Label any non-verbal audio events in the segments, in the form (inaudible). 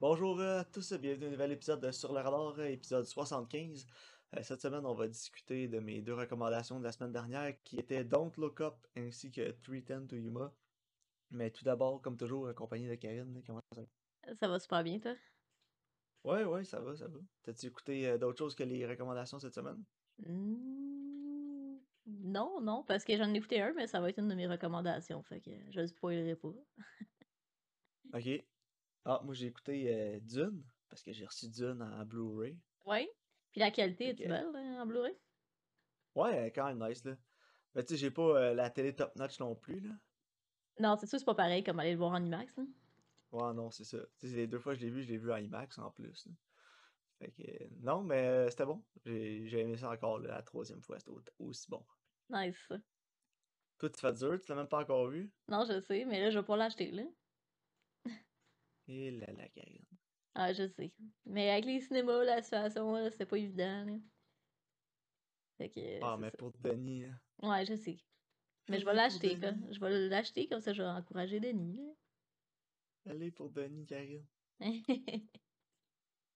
Bonjour à tous, bienvenue à un nouvel épisode de Sur le radar, épisode 75. Euh, cette semaine, on va discuter de mes deux recommandations de la semaine dernière qui étaient Don't Look Up ainsi que 310 to Yuma. Mais tout d'abord, comme toujours, accompagné de Karine. Comment ça va? Ça va super bien, toi? Ouais, ouais, ça va, ça va. T'as-tu écouté euh, d'autres choses que les recommandations cette semaine? Mmh, Non, non, parce que j'en ai écouté un, mais ça va être une de mes recommandations, fait que je le spoilerai pas. Ok. Ah, moi j'ai écouté euh, Dune, parce que j'ai reçu Dune en Blu-ray. Ouais. Puis la qualité que- belle hein, en Blu-ray? Ouais, elle est quand même nice, là. Mais tu sais, j'ai pas euh, la télé top-notch non plus, là. Non, c'est sûr, c'est pas pareil comme aller le voir en IMAX. hein. Ouais, non, c'est ça. Tu sais, les deux fois que je l'ai vu, je l'ai vu en IMAX en plus. là. Fait que, non, mais euh, c'était bon. J'ai aimé ça encore là, la troisième fois, c'était au- aussi bon. Nice. ça. Toi, tu fais dur, tu l'as même pas encore vu? Non, je sais, mais là, je vais pas l'acheter, là. Et là, la Karine. Ah, je sais. Mais avec les cinémas, la situation, c'est pas évident, là. Fait que, Ah, c'est mais ça. pour Denis, là. Ouais, je sais. Mais je vais l'acheter. Je vais l'acheter, comme ça, je vais encourager Denis, Allez pour Denis, Karine.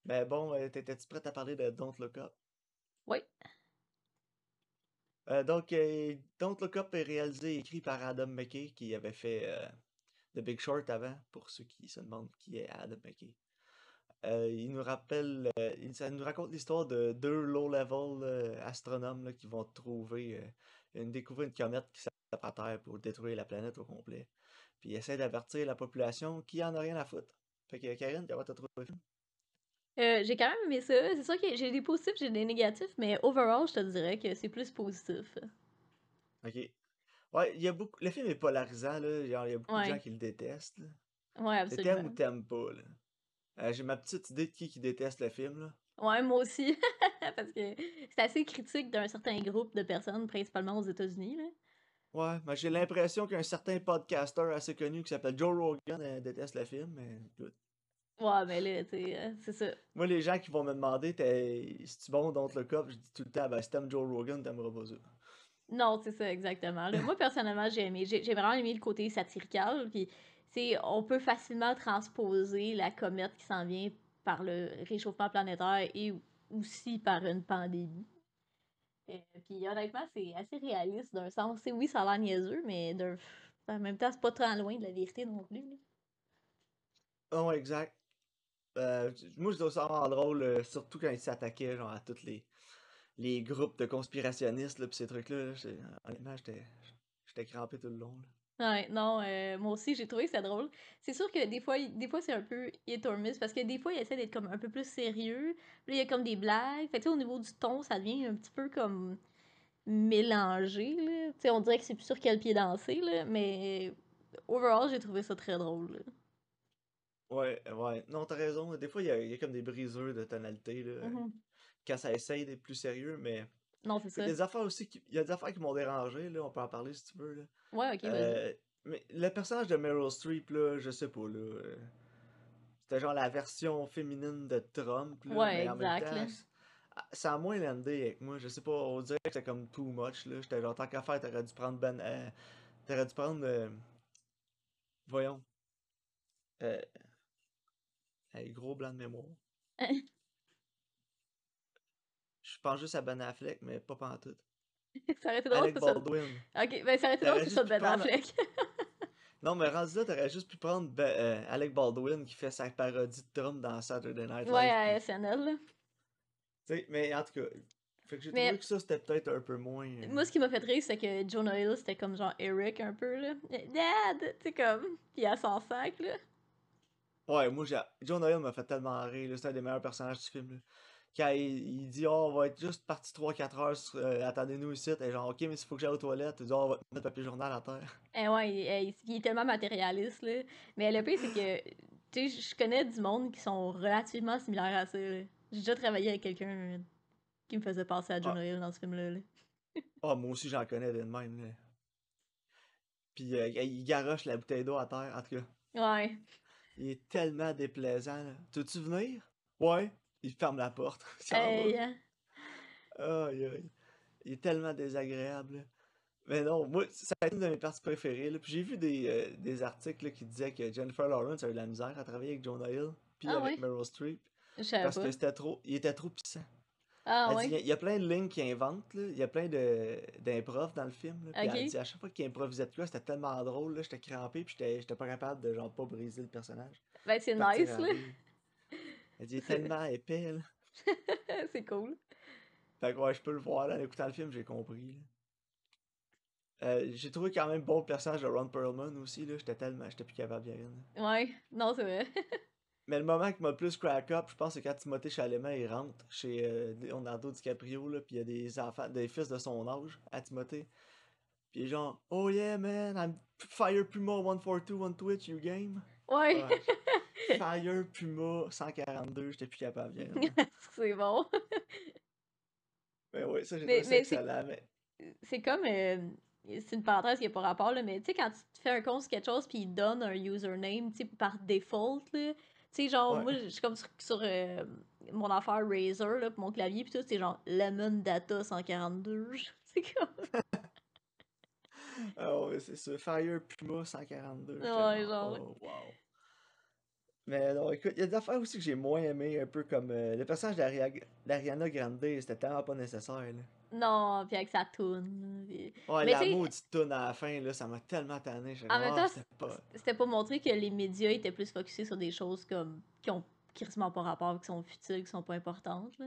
Mais (laughs) bon, euh, t'étais-tu prête à parler de Don't Look Up? Oui. Euh, donc, euh, Don't Look Up est réalisé et écrit par Adam McKay, qui avait fait euh, The Big Short avant, pour ceux qui se demandent qui est Adam McKay. Euh, il nous rappelle, euh, il, ça nous raconte l'histoire de deux low-level euh, astronomes là, qui vont trouver, une, découvrir une comète qui s'attaque à Terre pour détruire la planète au complet. Puis ils essaient d'avertir la population qui en a rien à foutre. Fait que Karine, comment t'as trouvé le film? J'ai quand même aimé ça. C'est sûr que j'ai des positifs, j'ai des négatifs, mais overall, je te dirais que c'est plus positif. Ok. Ouais, il y a beaucoup. Le film est polarisant, là. Genre, il y a beaucoup de gens qui le détestent. là. Ouais, T'aimes ou absolument. t'aimes pas, là. Euh, J'ai ma petite idée de qui qui déteste le film, là. Ouais, moi aussi. (laughs) Parce que c'est assez critique d'un certain groupe de personnes, principalement aux États-Unis. Là. Ouais, mais j'ai l'impression qu'un certain podcaster assez connu qui s'appelle Joe Rogan euh, déteste le film, mais. Ouais, mais là, tu euh, c'est ça. Moi, les gens qui vont me demander t'es- si tu bon dans le cop, je dis tout le temps, ben si t'aimes Joe Rogan, t'aimeras pas ça. Non, c'est ça, exactement. Moi, personnellement, j'ai aimé. J'ai vraiment aimé le côté satirical. Puis, on peut facilement transposer la comète qui s'en vient par le réchauffement planétaire et aussi par une pandémie. Euh, puis, honnêtement, c'est assez réaliste d'un sens. Tu sais, oui, ça a l'air niaiseux, mais d'un- en même temps, c'est pas tant loin de la vérité non plus. Non, exact. Euh, moi, je trouve ça vraiment drôle, euh, surtout quand ils s'attaquaient genre, à tous les, les groupes de conspirationnistes, là, pis ces trucs-là. honnêtement, j'étais j'étais crampé tout le long. là. Ouais, non, euh, moi aussi, j'ai trouvé ça drôle. C'est sûr que des fois, des fois c'est un peu hit or miss parce que des fois, il essaie d'être comme un peu plus sérieux. Puis là, il y a comme des blagues. Fait que, tu sais, au niveau du ton, ça devient un petit peu comme mélangé, là. Tu sais, on dirait que c'est plus sur quel pied danser, là. Mais overall, j'ai trouvé ça très drôle, là. Ouais, ouais. Non, t'as raison. Des fois, il y y a comme des briseurs de tonalité, là, Mhm. Quand ça essaye d'être plus sérieux, mais... Non, c'est Il y a ça. des affaires aussi qui... Il y a des affaires qui m'ont dérangé, là, on peut en parler si tu veux, là. Ouais, ok, vas-y. Euh, mais le personnage de Meryl Streep, là, je sais pas, là... euh, C'était genre la version féminine de Trump, là, Ouais, mais en même temps, ah, ça a moins landé avec moi, je sais pas, on dirait que c'était comme too much, là. J'étais genre, tant qu'à faire, t'aurais dû prendre Ben... euh, t'aurais dû prendre... euh, Voyons. Euh... gros blanc de mémoire. (laughs) Je pense juste à Ben Affleck, mais pas pantoute. (laughs) ça aurait été drôle Alec que ça. Baldwin. Ok, ben ça aurait été drôle que ça soit pu Ben prendre- Affleck. (laughs) Non, mais rendu là, t'aurais juste pu prendre Ben- euh, Alec Baldwin qui fait sa parodie de Trump dans Saturday Night Live. Ouais, à SNL, mais en tout cas, fait que j'ai Mais- trouvé que ça c'était peut-être un peu moins. euh, Moi, ce qui m'a fait rire, c'est que Jonah Hill, c'était comme genre Eric un peu, là. Dad! Tu sais, comme. Puis à son sac, là. Ouais, moi, j'ai... John Hill m'a fait tellement rire, là, c'est un des meilleurs personnages du film. là. Quand il, il dit, oh, on va être juste parti 3-4 heures, euh, attendez-nous ici, et genre, ok, mais s'il faut que j'aille aux toilettes, il dit, oh, on va mettre papier journal à terre. Eh ouais, il, il- il est tellement matérialiste, là. Mais le pire, c'est que, tu sais, je connais du monde qui sont relativement similaires à ça. J'ai déjà travaillé avec quelqu'un euh, qui me faisait penser à Jonah Hill dans ce film-là, là. Oh, moi aussi, j'en connais de même, là. Puis euh, il garoche la bouteille d'eau à terre, en tout cas. Ouais. Il est tellement déplaisant, là. Tu veux-tu venir? Ouais. Il ferme la porte. (laughs) Hey, aïe. Il est tellement désagréable. Mais non, moi, ça a été une de mes parties préférées. là. Puis j'ai vu des, euh, des articles là, qui disaient que Jennifer Lawrence a eu de la misère à travailler avec Jonah Hill. Puis Ah avec? Meryl Streep parce que c'était trop, il était trop puissant. Ah Elle dit, ouais? il y a- plein de lignes qu'il invente, là. Il y a plein d'improv dans le film, là. Puis elle dit, à chaque fois qu'il improvisait de quoi, c'était tellement drôle. J'étais crampé, puis j'étais pas capable de, genre, pas briser le personnage. Ben c'est nice là. Elle dit, tellement épais, là. (laughs) c'est cool. Fait que ouais, je peux le voir, là, en écoutant le film, j'ai compris. Euh, j'ai trouvé quand même bon le personnage de Ron Perlman aussi, là. J'étais tellement, j'étais plus capable là. Ouais, non, c'est vrai. (laughs) Mais le moment qui m'a le plus crack up, je pense, c'est quand Timothée Chalamet il rentre chez euh, Leonardo DiCaprio, là, puis il y a des enfants, des fils de son âge à Timothée. Puis il est genre, oh yeah man, I'm Fire Puma 142 on Twitch, you game? Ouais, Ouais. (laughs) Fire Puma 142, j'étais plus capable (laughs) c'est bon. (laughs) Mais ouais, ça j'ai trouvé excellent. Mais... C'est comme. euh, c'est une parenthèse qui n'a pas rapport, là, mais tu sais, quand tu te fais un compte sur quelque chose puis il donne un username, tu sais, par default, là. Tu sais, genre, Ouais. moi, je suis comme sur, sur, euh, mon affaire Razer, là, pour mon clavier, puis tout, c'est genre Lemon Data 142. C'est comme. Ah ouais, c'est ça. Fire Puma 142. j'étais Ouais, genre. Oh, wow. Mais non, écoute, il y a des affaires aussi que j'ai moins aimé, un peu comme euh, le personnage d'Aria- d'Ariana Grande, c'était tellement pas nécessaire. Là. Non, puis avec sa toune. puis- Ouais, Mais la maudite toune à la fin, là, ça m'a tellement tanné. En même Ah, temps, c'était pas... C'était pour montrer que les médias étaient plus focusés sur des choses comme qui ont quasiment pas rapport, qui sont futiles, qui sont pas importantes. Là.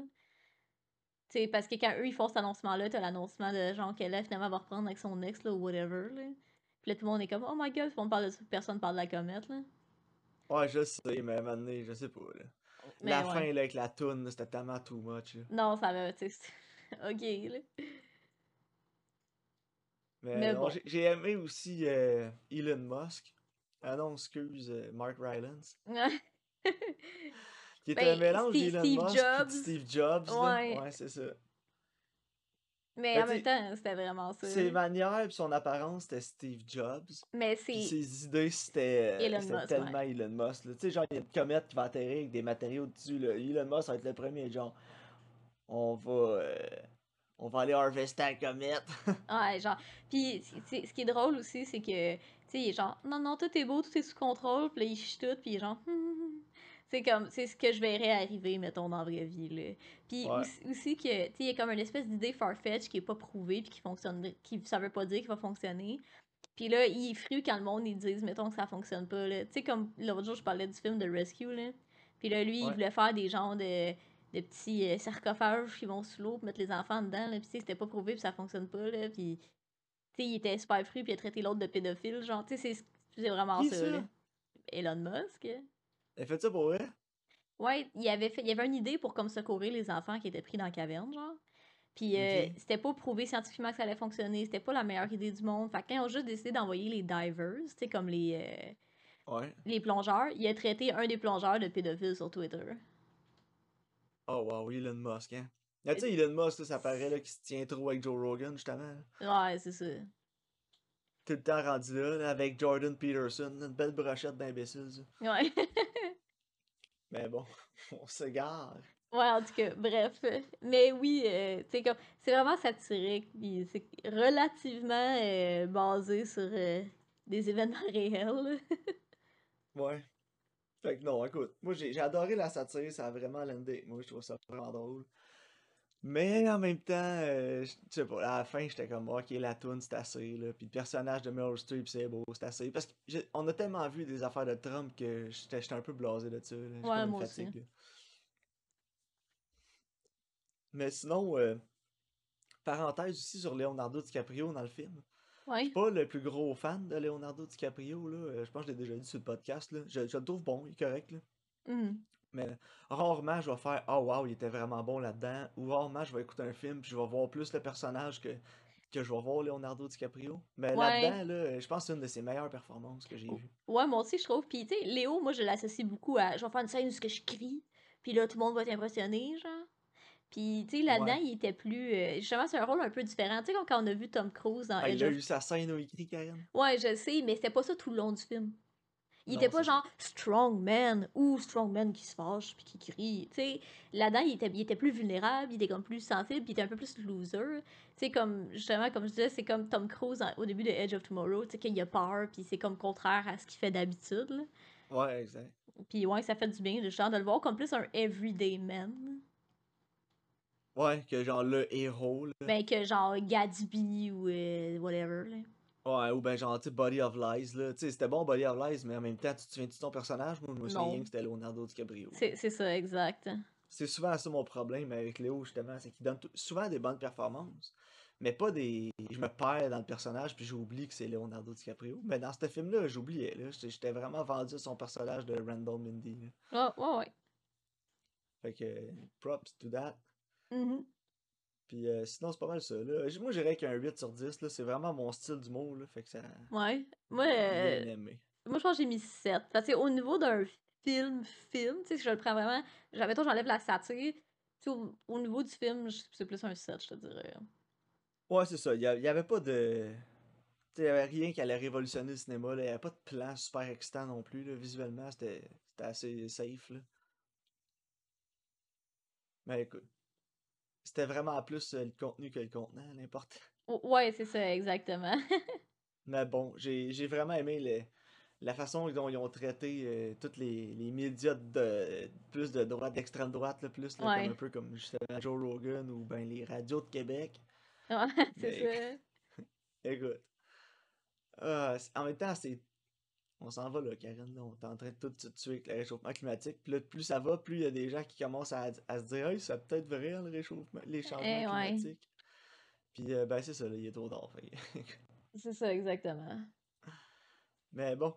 Tu sais, parce que quand eux ils font cet annoncement-là, t'as l'annoncement de genre qu'elle là, finalement va reprendre avec son ex là, ou whatever. Là. Puis là tout le monde est comme Oh my god, parle de personne parle de la comète là. Ouais, je sais, mais à un moment donné, je sais pas. Là. Mais la ouais. fin, là, avec la toune, c'était tellement too much. Là. Non, ça va, tu sais. c'est- (laughs) Ok là. Mais, Mais non, bon. j'ai- aimé aussi euh, Elon Musk. Ah non, excuse, euh, Mark Rylance. (laughs) Qui était Ben, un mélange Steve- Musk Jobs. Steve Jobs. Ouais. ouais c'est ça. Mais Ben, en même temps, c'était vraiment ça. Ses manières et son apparence, c'était Steve Jobs. Mais c'est. ses idées, c'était tellement Elon Musk. Tu sais, genre, il y a une comète qui va atterrir avec des matériaux dessus. Là. Elon Musk va être le premier, genre, on va, euh, on va aller harvester la comète. (laughs) Ouais, genre. Puis ce qui est drôle aussi, c'est que, tu sais, il est genre, non, non, tout est beau, tout est sous contrôle, puis là, il chie tout, puis il est genre, hum. C'est comme, c'est ce que je verrais arriver, mettons, dans la vraie vie, là. Puis Ouais. aussi, aussi que, tu il y a comme une espèce d'idée farfetch qui est pas prouvée, puis qui fonctionne, qui, ça veut pas dire qu'il va fonctionner. Puis là, il est fru quand le monde, ils disent, mettons, que ça fonctionne pas, là. Tu sais, comme l'autre jour, je parlais du film de Rescue, là. Puis là, lui, il voulait faire des genres de de petits euh, sarcophages qui vont sous l'eau mettre les enfants dedans là puis tu sais, c'était pas prouvé puis ça fonctionne pas là puis tu sais il était super fru puis il a traité l'autre de pédophile genre tu sais c'est c'est vraiment ça. Elon Musk Elle fait ça pour vrai? ouais il avait fait il y avait une idée pour comme secourir les enfants qui étaient pris dans la caverne genre puis euh, c'était pas prouvé scientifiquement que ça allait fonctionner c'était pas la meilleure idée du monde fait que quand ils ont juste décidé d'envoyer les divers tu sais comme les euh, Ouais. les plongeurs il a traité un des plongeurs de pédophile sur Twitter Oh wow, Elon Musk, hein. Tu sais, Elon Musk, là, ça paraît là, qu'il se tient trop avec Joe Rogan, justement. là. ouais c'est ça Tout le temps rendu là, là, avec Jordan Peterson. Une belle brochette d'imbéciles, ça. ouais (laughs) Mais bon, (laughs) on s'égare. Ouais, en tout cas, bref. Mais oui, euh, tu sais, comme, c'est vraiment satirique, puis c'est relativement euh, basé sur euh, des événements (laughs) réels. Ouais. Fait que non, écoute, moi j'ai j'ai adoré la satire, ça a vraiment landé. Moi je trouve ça vraiment drôle. Mais en même temps, euh, je je sais pas, à la fin j'étais comme, ok, la toune c'est assez, là. Puis le personnage de Meryl Streep c'est beau, c'est assez. Parce qu'on a tellement vu des affaires de Trump que j'étais un peu blasé de ça. là. Ouais, comme moi aussi. là. Mais sinon, euh, parenthèse aussi sur Leonardo DiCaprio dans le film. Je Ouais. suis pas le plus gros fan de Leonardo DiCaprio, là. Euh, Je pense que je l'ai déjà dit sur le podcast, là. Je, je le trouve bon, il est correct, là. Mhm. Mais rarement je vais faire Oh wow, il était vraiment bon là-dedans. Ou rarement je vais écouter un film puis je vais voir plus le personnage que, que je vais voir Leonardo DiCaprio. Mais Ouais. là-dedans, là, je pense que c'est une de ses meilleures performances que j'ai vues. Ouais, moi aussi, je trouve. Puis, tu sais, Léo, moi, je l'associe beaucoup à. Je vais faire une scène où je crie, puis là, tout le monde va être impressionné, genre. Puis, tu sais, là-dedans, Ouais. il était plus. euh, justement, c'est un rôle un peu différent. Tu sais, quand on a vu Tom Cruise dans Ah, il a eu sa scène où il crie, Karen? Ouais, je sais, mais c'était pas ça tout le long du film. Il Non, était pas genre strong man ou strong man qui se fâche puis qui crie. Tu sais, là-dedans, il était, il était plus vulnérable, il était comme plus sensible, puis il était un peu plus loser. Tu sais, comme justement, comme je disais, c'est comme Tom Cruise en- au début de Edge of Tomorrow, tu sais, qu'il a peur, puis c'est comme contraire à ce qu'il fait d'habitude. Ouais, exact. Puis ouais, ça fait du bien, genre, de le voir comme plus un everyday man. Ouais, que genre le héros, là. Ben, que genre Gatsby ou euh, whatever, là. Ouais, ou ben genre, tu sais, Body of Lies, là. Tu sais, c'était bon Body of Lies, mais en même temps, tu te souviens de ton personnage? Moi, je me souviens que c'était Leonardo DiCaprio. C'est ça, exact. C'est souvent ça mon problème avec Léo, justement, c'est qu'il donne souvent des bonnes performances, mais pas des. Je me perds dans le personnage puis j'oublie que c'est Leonardo DiCaprio. Mais dans ce film-là, j'oubliais, là. J'étais vraiment vendu à son personnage de Randall Mindy, là. Ah, ouais, ouais. Fait que, props to that. Mhm. Puis euh, sinon, c'est pas mal ça, là. Moi, j'irais qu'un 8 sur 10, là. C'est vraiment mon style d'humour, là. Fait que ça. Ouais. Moi, euh, aimé. moi je pense que j'ai mis 7. Parce que au niveau d'un film, film, tu sais, si je le prends vraiment, j'avais toi, j'enlève la satire. Au, au niveau du film, c'est plus un 7, je te dirais. Ouais, c'est ça. Il y, a- il y avait pas de. Il y avait rien qui allait révolutionner le cinéma, là. Il y avait pas de plan super excitant non plus, là. Visuellement, c'était c'était assez safe, là. Mais écoute. C'était vraiment plus euh, le contenu que le contenant, l'important. O- Ouais, c'est ça, exactement. (laughs) Mais bon, j'ai vraiment aimé le- la façon dont ils ont traité euh, tous les, les médias de plus de droite, d'extrême droite, là, plus là, Ouais. comme un peu comme justement Joe Rogan ou ben les radios de Québec. Ouais, (laughs) c'est ça. (laughs) Écoute. Ah, en même temps, c'est. On s'en va là, Karen. Là, on est en train de tout se tuer avec le réchauffement climatique. Puis là, plus ça va, plus il y a des gens qui commencent à, à se dire Hey, c'est peut-être vrai le réchauffement, les changements Eh ouais. climatiques. Puis euh, ben c'est ça, là, il est trop tard. (laughs) C'est ça, exactement. Mais bon.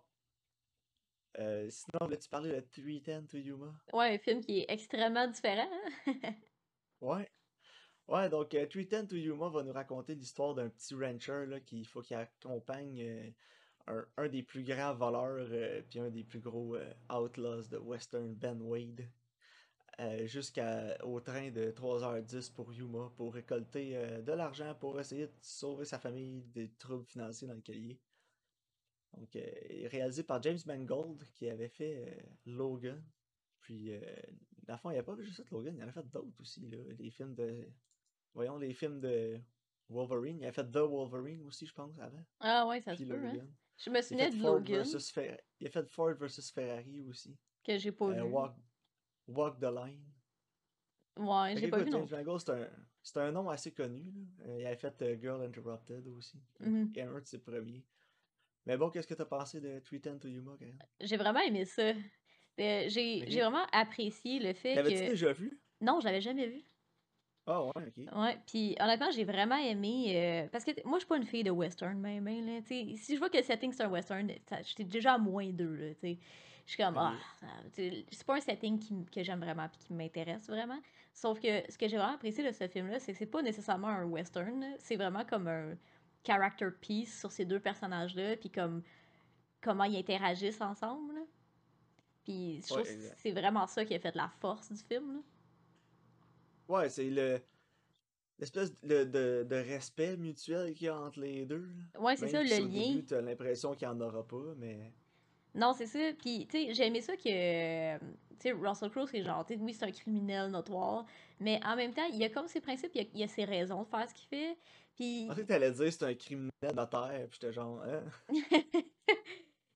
Euh, sinon, voulais-tu parler de 310 to Yuma? Ouais, un film qui est extrêmement différent. hein? (laughs) Ouais. Ouais, donc euh, 310 to Yuma va nous raconter l'histoire d'un petit rancher là, qui faut qu'il accompagne euh, un, un des plus grands voleurs euh, puis un des plus gros euh, outlaws de Western, Ben Wade, euh, jusqu'au train de 3h10 pour Yuma pour récolter euh, de l'argent pour essayer de sauver sa famille des troubles financiers dans il est. Donc, réalisé par James Mangold qui avait fait Logan. Puis, le fond, il n'y a pas juste Logan, il en a fait d'autres aussi, là. Les films de. Voyons, les films de Wolverine. Il a fait The Wolverine aussi, je pense, avant. Ah ouais, ça se Puis peut, hein. Je me a fait de Ford Logan, Il a fait Ford versus Ferrari aussi. que j'ai pas Euh, vu. Walk... Walk the Line. Ouais, j'ai pas vu non c'est un, un nom assez connu. Là. Euh, il avait fait euh, Girl Interrupted aussi. Et un de ses premiers. Mais bon, qu'est-ce que t'as pensé de 310 to Yuma, Karen? J'ai vraiment aimé ça. Euh, J'ai vraiment apprécié le fait L'avais-tu que... déjà vu? Non, je l'avais jamais vu. Ah ouais, ok. Ouais, puis honnêtement, j'ai vraiment aimé. euh, parce que t- moi, je suis pas une fille de western, mais, mais là, tu sais, si je vois que le setting c'est un western, ça- j'étais déjà à moins deux, là, tu sais. Je suis comme, ah, ça- tu sais, c'est pas un setting qui m- que j'aime vraiment puis qui m'intéresse vraiment. Sauf que ce que j'ai vraiment apprécié de ce film-là, c'est que c'est pas nécessairement un western, là, c'est vraiment comme un character piece sur ces deux personnages-là, puis comme comment ils interagissent ensemble. là. Puis je Ouais, trouve que exact. c'est vraiment ça qui a fait la force du film. là. Ouais, c'est le. L'espèce de, de, de respect mutuel qu'il y a entre les deux. Ouais, c'est ça, le au lien. début, t'as l'impression qu'il n'y en aura pas, mais. Non, c'est ça. Puis, tu sais, j'ai aimé ça que, tu sais, Russell Crowe, c'est genre, tu sais, oui, c'est un criminel notoire, mais en même temps, il a comme ses principes, il a, il a ses raisons de faire ce qu'il fait. Puis, pensais que t'allais dire c'est un criminel notaire, puis j'étais genre, hein? (laughs) tu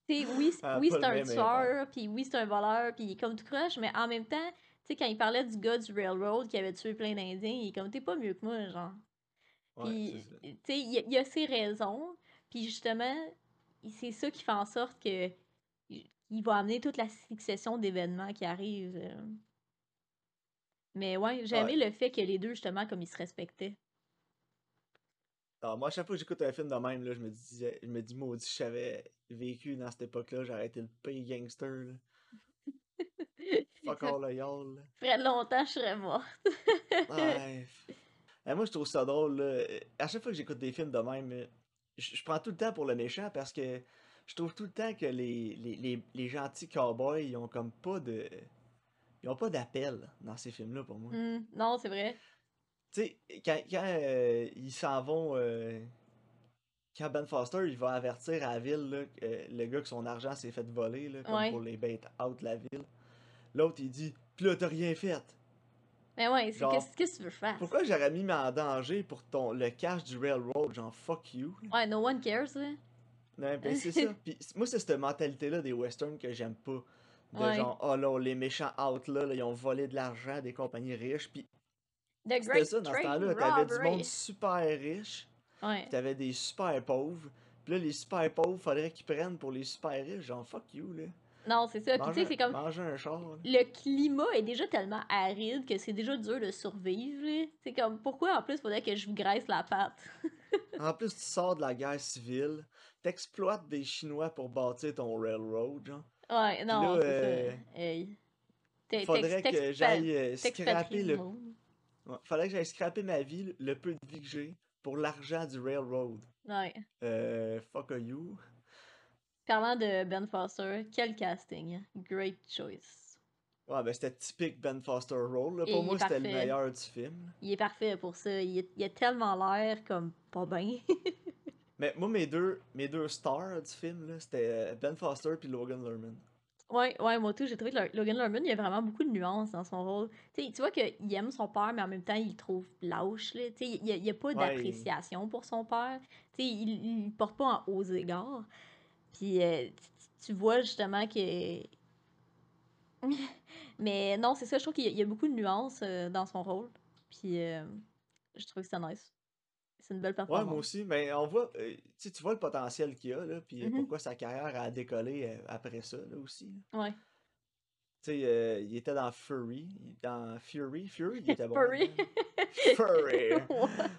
sais, oui, Ah, oui c'est un tueur, puis oui, c'est un voleur, puis il est comme tout croche, mais en même temps, tu sais, quand il parlait du gars du Railroad qui avait tué plein d'Indiens, il est comme, t'es pas mieux que moi, genre. Puis, tu sais, il y, a- il y a ses raisons. Puis justement, c'est ça qui fait en sorte que il va amener toute la succession d'événements qui arrivent. euh. Mais ouais, j'ai aimé le fait que les deux, justement, comme ils se respectaient. Alors, moi, à chaque fois que j'écoute un film de même, là, je me disais, je me dis, maudit, si j'avais vécu dans cette époque-là, j'aurais été le pire gangster, là. Fuck (laughs) all le y'all, là. Ferait longtemps, je serais morte. Ouais. (laughs) Eh, moi, je trouve ça drôle. Là. À chaque fois que j'écoute des films de même, euh, je, je prends tout le temps pour le méchant parce que je trouve tout le temps que les, les, les, les gentils cowboys, ils ont comme pas de. Ils ont pas d'appel dans ces films-là pour moi. Hmm, non, c'est vrai. Tu sais, quand, quand euh, ils s'en vont. euh, quand Ben Foster, il va avertir à la ville là, euh, le gars que son argent s'est fait voler, là, comme Ouais. pour les bait out de la ville. L'autre, il dit Pis là, t'as rien fait. Mais ouais, c'est qu'est-ce que tu veux faire? Pourquoi j'aurais mis en danger pour ton le cash du railroad, genre fuck you? Ouais, no one cares, là. Non, ben c'est ça. (laughs) Puis moi, c'est cette mentalité-là des westerns que j'aime pas. De Ouais. genre, oh là, les méchants out là, là, ils ont volé de l'argent à des compagnies riches. Puis c'était ça, dans ce temps-là. T'avais du monde super riche, Ouais. puis t'avais des super pauvres. Puis là, les super pauvres, faudrait qu'ils prennent pour les super riches. Genre, fuck you, là. Non, c'est ça. Puis tu sais, c'est comme. manger un char. là. Le climat est déjà tellement aride que c'est déjà dur de survivre. C'est comme, pourquoi en plus faudrait que je vous graisse la patte? (laughs) En plus, tu sors de la guerre civile, t'exploites des Chinois pour bâtir ton railroad, genre. Ouais, non, c'est euh, ça. Hey. Faudrait que j'aille euh, scraper le... Ouais, Faudrait que j'aille scraper ma vie, le- le peu de vie que j'ai, pour l'argent du railroad. Ouais. Euh, fuck you? Parlant de Ben Foster, quel casting? Great choice. Ouais, ben c'était typique Ben Foster role. là. Pour moi, c'était le meilleur du film. Il est parfait pour ça. Il, est- il a tellement l'air comme pas bien. (laughs) Mais moi, mes deux, mes deux stars du film, c'était Ben Foster puis Logan Lerman. ouais, ouais, moi tout, j'ai trouvé que Lo- Logan Lerman, il y a vraiment beaucoup de nuances dans son rôle. Tu vois qu'il aime son père, mais en même temps, il le trouve lâche. Là. Il n'y a, pas Ouais. d'appréciation pour son père. Il, le porte pas en hauts égards. Puis euh, tu, vois justement que. (laughs) mais non, c'est ça, je trouve qu'il y, a- il y a beaucoup de nuances euh, dans son rôle. Puis euh, je trouve que c'est nice. C'est une belle Ouais, performance. moi aussi, mais on voit, tu vois le potentiel qu'il a, là, puis Mhm. pourquoi sa carrière a décollé après ça, là, aussi. là. Ouais. Tu sais, il était dans Fury, dans Fury, Fury, il était bon. Fury. là-dedans. Fury. (laughs) Ouais.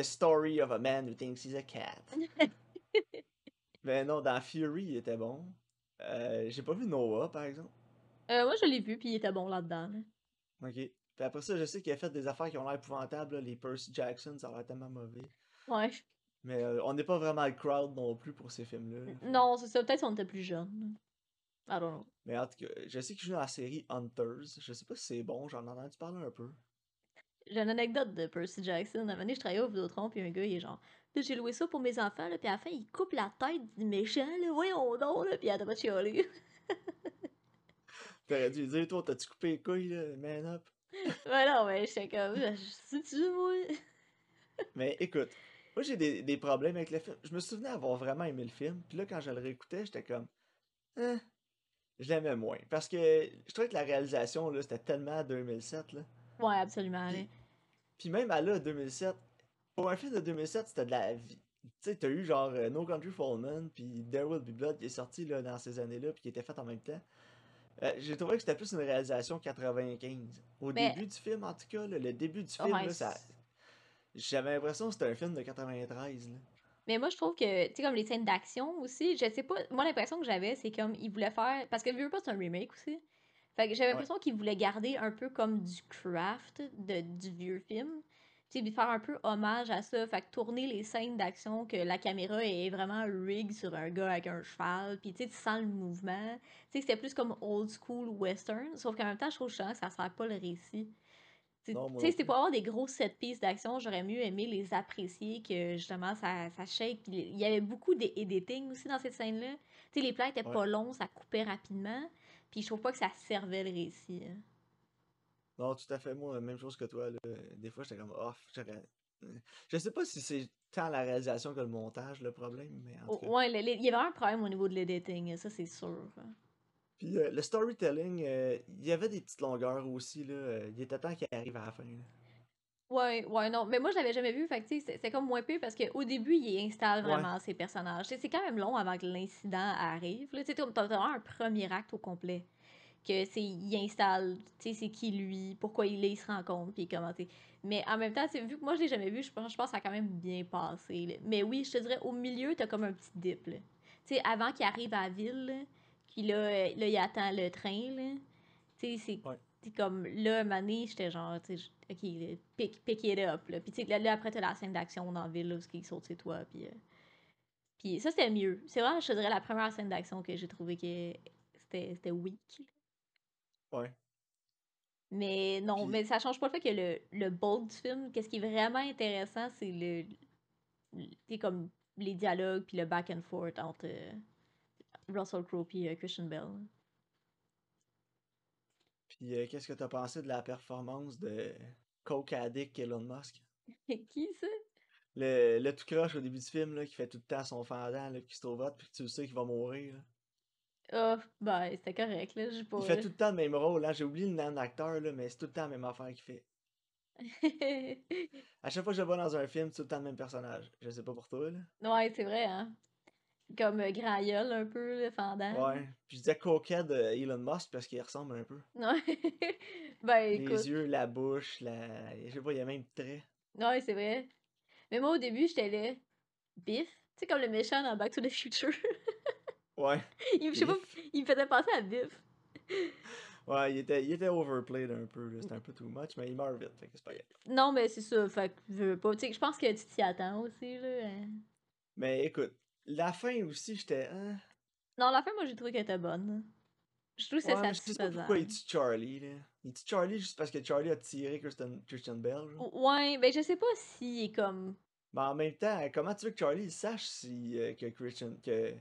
A story of a man who thinks he's a cat. (laughs) mais non, dans Fury, il était bon. Euh, J'ai pas vu Noah, par exemple. Euh, moi, je l'ai vu, puis il était bon là-dedans. là. Ok. Puis après ça, je sais qu'il a fait des affaires qui ont l'air épouvantables, là, les Percy Jackson, ça a l'air tellement mauvais. Ouais. Mais euh, on n'est pas vraiment le crowd non plus pour ces films-là. Non, c'est ça. Peut-être si on était plus jeune. I don't know. Mais en tout cas, je sais qu'il joue dans la série Hunters. Je sais pas si c'est bon, j'en ai entendu parler un peu. J'ai une anecdote de Percy Jackson. À un moment donné, je travaillais au Vidéotron, puis un gars, il est genre, j'ai loué ça pour mes enfants, là, puis à la fin, il coupe la tête du méchant, là, voyons donc, là, puis il a pas de chialer. (laughs) T'aurais dû dire, toi, t'as-tu coupé les couilles, là, man up? (laughs) ouais, non, mais j'étais comme, sais-tu, moi? (laughs) Mais écoute, moi j'ai des, des problèmes avec le film. Je me souvenais avoir vraiment aimé le film, puis là, quand je le réécoutais, j'étais comme, hein, je l'aimais moins. Parce que je trouvais que la réalisation, là, c'était tellement 2007, là. Ouais, absolument. Puis, puis même à là, 2007, pour un film de 2007, c'était de la vie. Tu sais, t'as eu genre euh, No Country for Men, puis There Will Be Blood qui est sorti là, dans ces années-là, puis qui était fait en même temps. Euh, J'ai trouvé que c'était plus une réalisation 95. Au Mais- début du film, en tout cas, là, le début du film, Ouais, là, ça... j'avais l'impression que c'était un film de 93. Là. Mais moi, je trouve que, tu sais, comme les scènes d'action aussi, je sais pas, moi, l'impression que j'avais, c'est comme, ils voulaient faire, parce que veux pas, c'est un remake aussi. Fait que j'avais Ouais. l'impression qu'ils voulaient garder un peu comme du craft de, du vieux film. Tu faire un peu hommage à ça. Fait que tourner les scènes d'action, que la caméra est vraiment rig sur un gars avec un cheval, puis tu sais, tu sens le mouvement. Tu sais, c'était plus comme old school western, sauf qu'en même temps, je trouve que ça sert pas le récit. Tu sais, c'était pour avoir des grosses set pistes d'action, j'aurais mieux aimé les apprécier que justement ça, ça shake. Il y avait beaucoup d'editing aussi dans cette scène-là. Tu sais, les plans étaient Ouais. pas longs, ça coupait rapidement. Puis je trouve pas que ça servait le récit. hein. Non, tout à fait, moi, même chose que toi. Là. Des fois, j'étais comme off. j'aurais- Je sais pas si c'est tant la réalisation que le montage le problème, mais en tout Oh, cas. ouais, il y avait un problème au niveau de l'editing, ça c'est sûr. Puis euh, le storytelling, euh, il y avait des petites longueurs aussi. Là. euh, Il était temps qu'il arrive à la fin. là. Ouais, ouais, non. Mais moi, je l'avais jamais vu. Fait que, tu sais, c'est- comme moins pire parce qu'au début, il installe Ouais. vraiment ses personnages. C'est quand même long avant que l'incident arrive. Tu sais, t'as vraiment un premier acte au complet. Que c'est, il installe, tu sais, c'est qui lui, pourquoi il est, il se rencontre, puis comment, tu. Mais en même temps, c'est vu que moi, je l'ai jamais vu, je pense, je pense que ça a quand même bien passé. là. Mais oui, je te dirais, au milieu, t'as comme un petit dip, là. Tu sais, avant qu'il arrive à la ville, puis là, euh, là, il attend le train, là. Tu sais, c'est Ouais. Comme là, donné, j'étais genre, tu sais, ok, pick, pick it up. Là. Puis tu sais, là, là, après, t'as la scène d'action dans la ville, là, où il saute sur toi. Puis, euh, puis ça, c'était mieux. C'est vraiment, je te dirais, la première scène d'action que j'ai trouvé que c'était c'était weak. Ouais. Mais non, Puis- mais ça change pas le fait que le, le bulk du film, qu'est-ce qui est vraiment intéressant, c'est le. comme les dialogues, puis le back and forth entre euh, Russell Crowe et euh, Christian Bell. Puis euh, qu'est-ce que t'as pensé de la performance de Coke Addict Elon Musk? (laughs) qui ça? Le, le tout croche au début du film, là, qui fait tout le temps son fendant, là, qui se trouve puis que tu le sais qu'il va mourir, là. Ah, ben, c'était correct, là. J'ai pas. Il fait tout le temps le même rôle, hein. J'ai oublié le nom d'acteur, là, mais c'est tout le temps la même affaire qu'il fait. (laughs) À chaque fois que je le vois dans un film, c'est tout le temps le même personnage. Je sais pas pour toi, là. ouais, c'est vrai, hein. Comme euh, grand gueule, un peu, le fendant. Ouais. Puis je disais coquette de Elon Musk parce qu'il ressemble un peu. Ouais. (laughs) ben, Les écoute. yeux, la bouche, la. Je sais pas, il y a même trait. Ouais, c'est vrai. Mais moi, au début, j'étais là. Biff. Tu sais, comme le méchant dans Back to the Future. (laughs) Ouais. il, je sais pas, il me faisait penser à Biff. (laughs) Ouais, il était, il était overplayed un peu. C'était un peu too much, mais il meurt vite, fait que c'est pas grave. Non, mais c'est ça. Fait que je veux pas. Tu sais, je pense que tu t'y attends aussi, là. hein. Mais écoute, la fin aussi, j'étais. Hein? Non, la fin, moi, j'ai trouvé qu'elle était bonne. Je trouve que c'est Ouais, je sais pourquoi il tue Charlie, là. Il tue Charlie juste parce que Charlie a tiré Christian, Christian Bell, genre. Ouais, ben, je sais pas s'il est comme. Mais en même temps, comment tu veux que Charlie sache si, euh, que Christian. Que,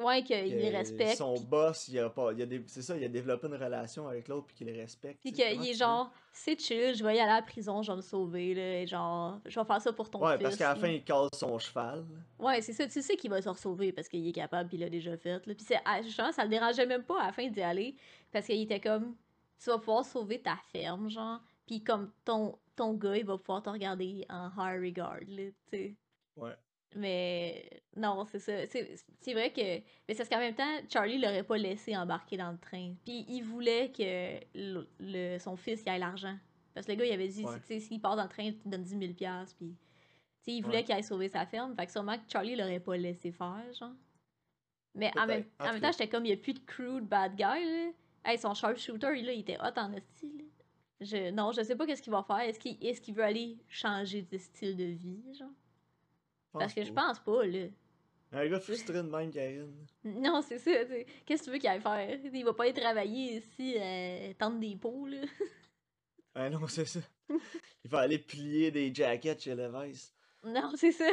Ouais, qu'il les respecte. son boss, il a pas. Il a des- c'est ça, il a développé une relation avec l'autre puis qu'il le respecte. Puis qu'il est genre, c'est chill, je vais y aller à la prison, je vais me sauver, là. et genre, je vais faire ça pour ton Ouais, fils. parce qu'à la fin, il casse son cheval. Ouais, c'est ça, tu sais qu'il va se sauver parce qu'il est capable, puis il l'a déjà fait. Là. Puis c'est, ah, justement, ça le dérangeait même pas à la fin d'y aller, parce qu'il était comme, tu vas pouvoir sauver ta ferme, genre, puis comme ton, ton gars, il va pouvoir te regarder en high regard, là, tu sais. Ouais. Mais non, c'est ça. C'est vrai que. Mais c'est parce qu'en même temps, Charlie l'aurait pas laissé embarquer dans le train. Puis il voulait que le, le- son fils y aille l'argent. Parce que le gars, il avait dit, Ouais. sais, s'il part dans le train, il te donne 10 000 piastres, Puis, tu sais, il voulait Ouais. qu'il aille sauver sa ferme. Fait que sûrement que Charlie l'aurait pas laissé faire, genre. Mais en même. En même temps, j'étais comme, il y a plus de crew de bad guy, là. Hey, son sharpshooter, là, il était hot en esti, là. Je, non, je sais pas qu'est-ce qu'il va faire. Est-ce qu'il est qu'il veut aller changer de style de vie, genre? Parce que je pense pas, là. Un gars frustré de même, Karine. Non, c'est ça, tu. Qu'est-ce que tu veux qu'il aille faire? Il va pas aller travailler ici, euh, tendre des pots, là. (laughs) Ah non, c'est ça. Il va aller plier des jackets chez Levi's. Non, c'est ça.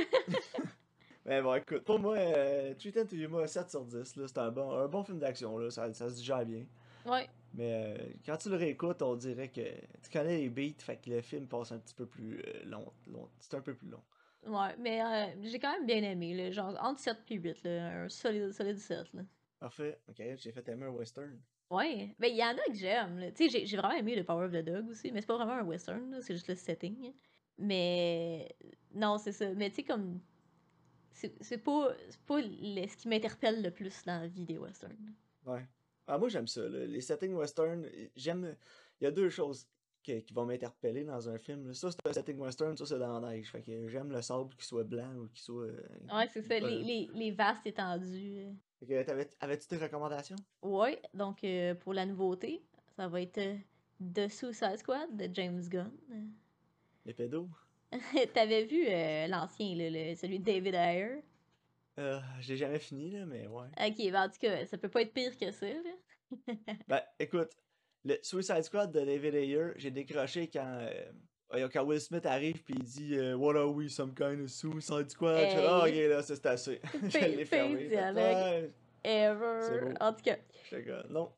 (laughs) Mais bon, écoute, pour moi, euh, Treat Yuma, 7 sur 10, là, c'est un bon, un bon film d'action, là, ça, ça se digère bien. Ouais. Mais euh, quand tu le réécoutes, on dirait que tu connais les beats, fait que le film passe un petit peu plus euh, long, long. C'est un peu plus long. Ouais, mais euh, j'ai quand même bien aimé, là. Genre, entre 7 et 8, là. Un solide, solide 7, là. Parfait, ok, j'ai fait aimer un western. Ouais. Ben, il y en a que j'aime. Tu sais, j'ai- j'ai vraiment aimé le Power of the Dog aussi, mais c'est pas vraiment un western, là. C'est juste le setting. Mais. Non, c'est ça. Mais tu sais, comme. C'est c'est pas, c'est pas ce qui m'interpelle le plus dans la vie des westerns. Ouais. Ah, moi, j'aime ça, là. Les settings western, j'aime. Il y a deux choses qui, qui vont m'interpeller dans un film. Ça, c'est un setting western, ça, c'est dans la neige. Fait que j'aime le sable qui soit blanc ou qui soit. euh, Ouais, c'est ça. Les, les, les vastes étendues. Fait que t'avais- avais-tu des recommandations? Ouais, donc euh, pour la nouveauté, ça va être euh, The Suicide Squad de James Gunn. Les pédos? (laughs) T'avais vu euh, l'ancien, celui de David Ayer? Euh, j'ai jamais fini, là, mais ouais. Ok, ben, en tout cas, ça peut pas être pire que ça. Là. Ben, écoute, le Suicide Squad de David Ayer, j'ai décroché quand, euh, quand Will Smith arrive puis il dit euh, What are we, some kind of Suicide Squad? Hey. Ah, ok, là, c'est assez. (laughs) je l'ai fermé. Fait, dialogue. ouais, Ever. En tout cas, non.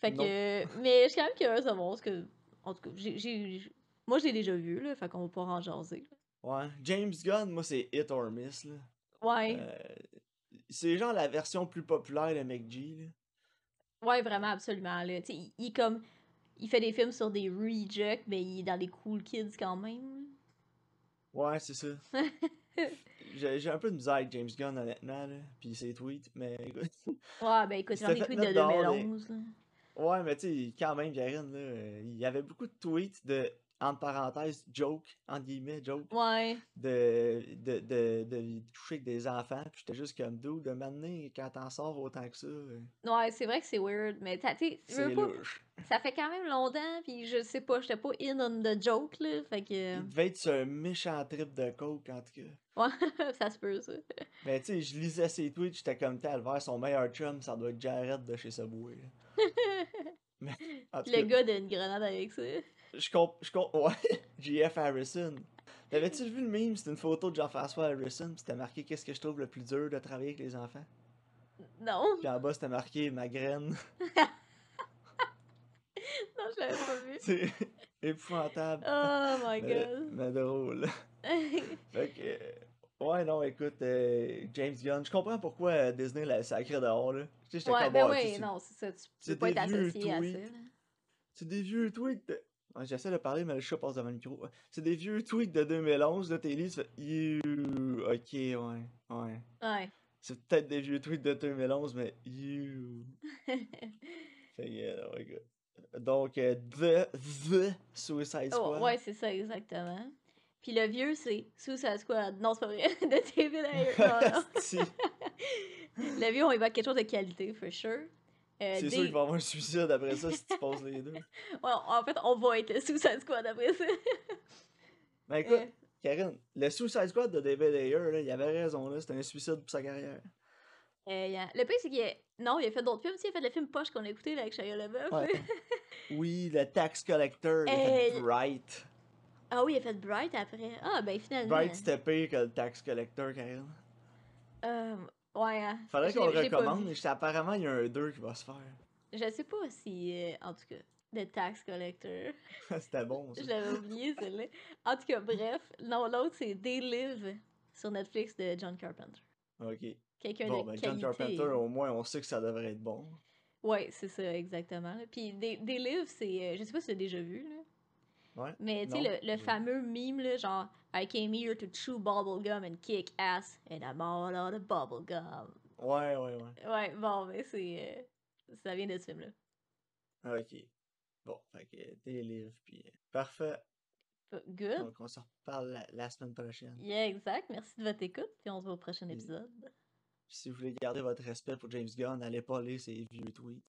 fait Non. que. Mais je suis quand même curieuse de voir parce que. En tout cas, j'ai. Moi, je l'ai déjà vu, là, fait qu'on va pouvoir en jaser. Ouais. James Gunn, moi, c'est hit or miss, là. Ouais, Euh, c'est genre la version plus populaire de McG, là. Ouais, vraiment, absolument. Là. Il, il comme. Il fait des films sur des rejects, mais il est dans les cool kids quand même. Ouais, c'est ça. (laughs) J'ai j'ai un peu de misère avec James Gunn, honnêtement, là. Puis ses tweets, mais écoute. Ouais, ben écoute, Il j'en s'était ai fait tweet de mettre dehors des- 2011. là. Ouais, mais tu sais, quand même, Karine, là, il y avait beaucoup de tweets de, entre parenthèses, joke, entre guillemets, joke, Ouais. de, de, de, de toucher avec des enfants. Puis j'étais juste comme, d'où, de m'amener quand t'en sors autant que ça. euh, Ouais, c'est vrai que c'est weird, mais t'as- tu sais, tu veux C'est pas- (laughs) ça fait quand même longtemps, puis je sais pas, j'étais pas in on the joke, là, fait que... Il devait être sur un méchant trip de coke, en tout cas. Ouais, (laughs) ça se peut, ça. Mais tu sais, je lisais ses tweets, j'étais comme tel, vers son meilleur chum, ça doit être Jared de chez Subway. (laughs) Mais, Le cas, gars d'une grenade avec ça. Je comp... Je comp... Ouais, (laughs) JF Harrison. T'avais-tu vu le meme? C'était une photo de Jean-François Harrison, c'était marqué « Qu'est-ce que je trouve le plus dur de travailler avec les enfants? Non, » Puis en bas, c'était marqué « Ma graine (laughs) non, je l'avais pas vu. (laughs) ». C'est épouvantable. Oh my god. mais drôle. Fait que... Ouais, non, écoute, euh, James Gunn, je comprends pourquoi euh, Disney l'a sacré dehors, là. Tu sais, j'étais Ouais, ben ouais, oui, non, c'est ça. Tu peux pas être associé à ça. là. C'est des vieux tweets J'essaie de parler, mais le chat passe devant le micro. C'est des vieux tweets de 2011, là, t'es tu fais... You... Ok, ouais, ouais. Ouais. C'est peut-être des vieux tweets de 2011, mais... You... (laughs) Fait que, euh, ouais, écoute. Donc, euh, The... The Suicide Oh, Squad. ouais, c'est ça, exactement. Puis le vieux, c'est Suicide Squad. Non, c'est pas vrai. (laughs) de David Ayer. Non, non. (laughs) Le vieux, on évoque quelque chose de qualité, for sure. Euh, C'est des- sûr qu'il va y avoir un suicide après ça si tu passes les deux. (laughs) Ouais, en fait, on va être le Suicide Squad après ça. Mais (laughs) écoute, Euh, Karine, le Suicide Squad de David Ayer, là, il avait raison, là, c'était un suicide pour sa carrière. euh, Le pire, c'est qu'il a... Non, il a fait d'autres films. Il a fait le film Poche qu'on a écouté là, avec Shia LaBeouf. Ouais. (laughs) Oui, le Tax Collector, il a fait Bright. ah oui, il a fait Bright après. Ah, ben finalement. Bright, c'était pire que le Tax Collector, Karine. Ouais. hein. Faudrait qu'on le pas recommande, apparemment, il y a un 2 qui va se faire. Je sais pas si. euh, en tout cas, The Tax Collector. (laughs) c'était bon, ça. Je l'avais oublié, celle-là. En tout cas, bref. Non, l'autre, c'est They Live sur Netflix de John Carpenter. Ok. Quelqu'un Bon, de ben, John qualité. Carpenter, au moins, on sait que ça devrait être bon. Ouais, c'est ça, exactement. Puis They, They Live, c'est. euh, je sais pas si tu l'as déjà vu, là. Ouais. Mais tu sais, le, le fameux meme, là, genre I came here to chew bubblegum and kick ass, and I'm all out of bubblegum. Ouais, ouais, ouais. Ouais, bon, mais c'est. euh, ça vient de ce film-là. Ok. Bon, fait que des livres, puis... euh, Parfait. Good. Donc, on se reparle la, la semaine prochaine. Yeah, exact. Merci de votre écoute, puis on se voit au prochain épisode. Si vous voulez garder votre respect pour James Gunn, allez pas lire ses vieux tweets.